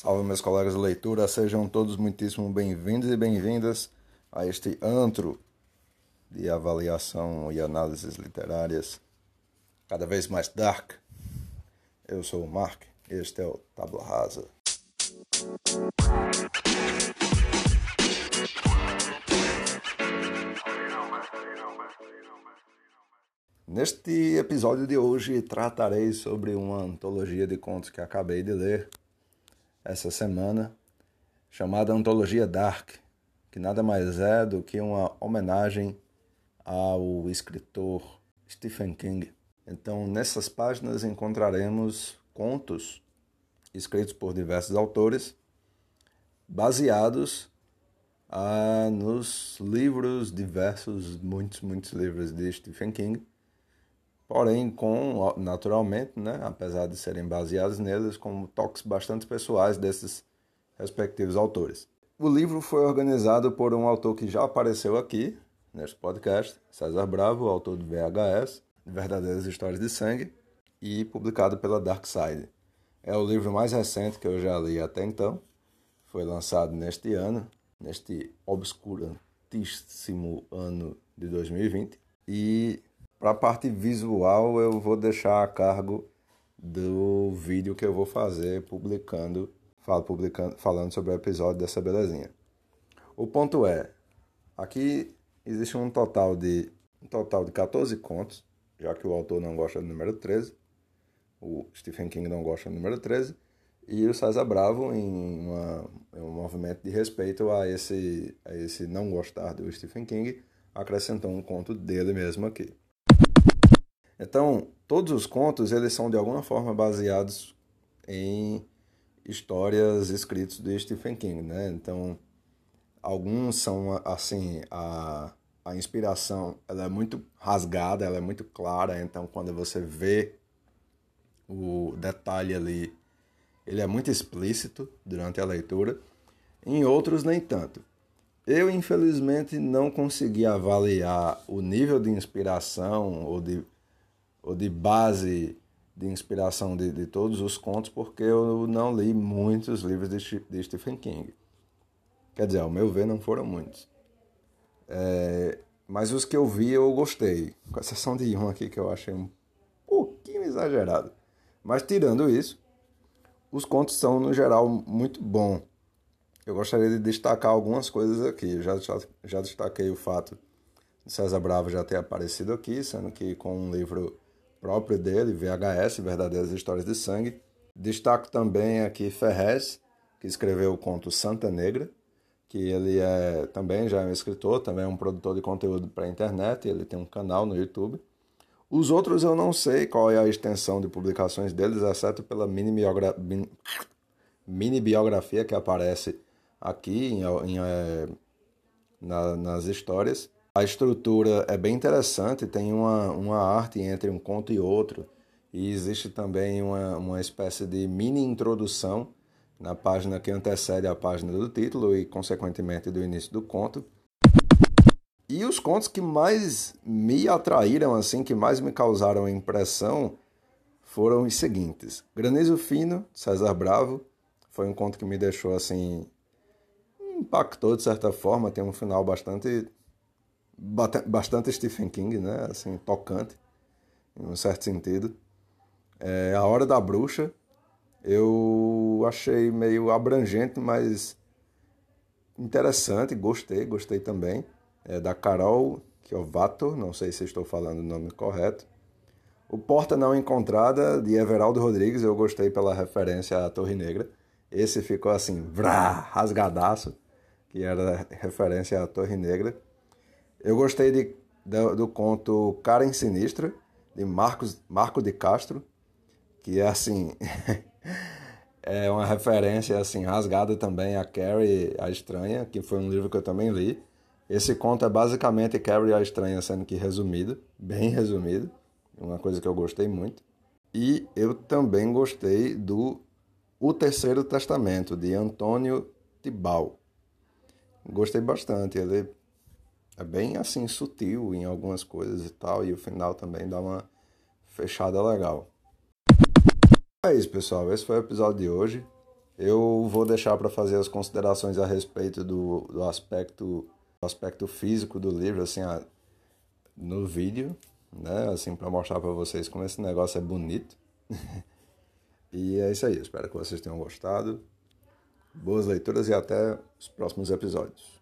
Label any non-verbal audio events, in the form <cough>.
Salve, meus colegas de leitura, sejam todos muitíssimo bem-vindos e bem-vindas a este antro de avaliação e análises literárias cada vez mais dark. Eu sou o Mark, este é o Tabla Rasa. Neste episódio de hoje tratarei sobre uma antologia de contos que acabei de ler essa semana, chamada Antologia Dark, que nada mais é do que uma homenagem ao escritor Stephen King. Então, nessas páginas encontraremos contos escritos por diversos autores, baseados ah, nos livros diversos, muitos, muitos livros de Stephen King, porém com, naturalmente, né, apesar de serem baseados neles, com toques bastante pessoais desses respectivos autores. O livro foi organizado por um autor que já apareceu aqui, neste podcast, César Bravo, autor do VHS, Verdadeiras Histórias de Sangue, e publicado pela Dark Side. É o livro mais recente que eu já li até então, foi lançado neste ano, neste obscurantíssimo ano de 2020, e para a parte visual, eu vou deixar a cargo do vídeo que eu vou fazer publicando, falo, publicando falando sobre o episódio dessa belezinha. O ponto é, aqui existe um total de um total de 14 contos, já que o autor não gosta do número 13, o Stephen King não gosta do número 13, e o César Bravo, em, uma, em um movimento de respeito a esse, a esse não gostar do Stephen King, acrescentou um conto dele mesmo aqui. Então, todos os contos eles são de alguma forma baseados em histórias escritas do Stephen King, né? Então, alguns são assim a a inspiração ela é muito rasgada, ela é muito clara, então quando você vê o detalhe ali, ele é muito explícito durante a leitura. Em outros nem tanto. Eu infelizmente não consegui avaliar o nível de inspiração ou de ou de base de inspiração de, de todos os contos, porque eu não li muitos livros de, de Stephen King. Quer dizer, ao meu ver, não foram muitos. É, mas os que eu vi eu gostei, com exceção de um aqui que eu achei um pouquinho exagerado. Mas tirando isso, os contos são, no geral, muito bons. Eu gostaria de destacar algumas coisas aqui. já, já, já destaquei o fato de César Bravo já ter aparecido aqui, sendo que com um livro próprio dele, VHS, Verdadeiras Histórias de Sangue. Destaco também aqui Ferrez, que escreveu o conto Santa Negra, que ele é também já é um escritor, também é um produtor de conteúdo para a internet, ele tem um canal no YouTube. Os outros eu não sei qual é a extensão de publicações deles, exceto pela mini, biogra... mini biografia que aparece aqui em, em, na, nas histórias. A estrutura é bem interessante, tem uma, uma arte entre um conto e outro, e existe também uma, uma espécie de mini introdução na página que antecede a página do título e, consequentemente, do início do conto. E os contos que mais me atraíram, assim, que mais me causaram impressão, foram os seguintes. Granizo Fino, César Bravo, foi um conto que me deixou, assim, impactou de certa forma, tem um final bastante bastante Stephen King, né? Assim, tocante, em um certo sentido. É, a Hora da Bruxa, eu achei meio abrangente, mas interessante, gostei, gostei também. É da Carol Kiovato, não sei se estou falando o nome correto. O Porta Não Encontrada, de Everaldo Rodrigues, eu gostei pela referência à Torre Negra. Esse ficou assim, vrá, rasgadaço, que era referência à Torre Negra. Eu gostei de, do, do conto Karen Sinistra, de Marcos, Marco de Castro, que é assim. <laughs> é uma referência assim rasgada também a Carrie a Estranha, que foi um livro que eu também li. Esse conto é basicamente Carrie a Estranha, sendo que resumido, bem resumido, uma coisa que eu gostei muito. E eu também gostei do O Terceiro Testamento, de Antônio Tibal. Gostei bastante, ele é bem assim sutil em algumas coisas e tal, e o final também dá uma fechada legal. É isso, pessoal. Esse foi o episódio de hoje. Eu vou deixar para fazer as considerações a respeito do, do aspecto do aspecto físico do livro, assim, a, no vídeo, né? Assim, para mostrar para vocês como esse negócio é bonito. <laughs> e é isso aí. Espero que vocês tenham gostado. Boas leituras e até os próximos episódios.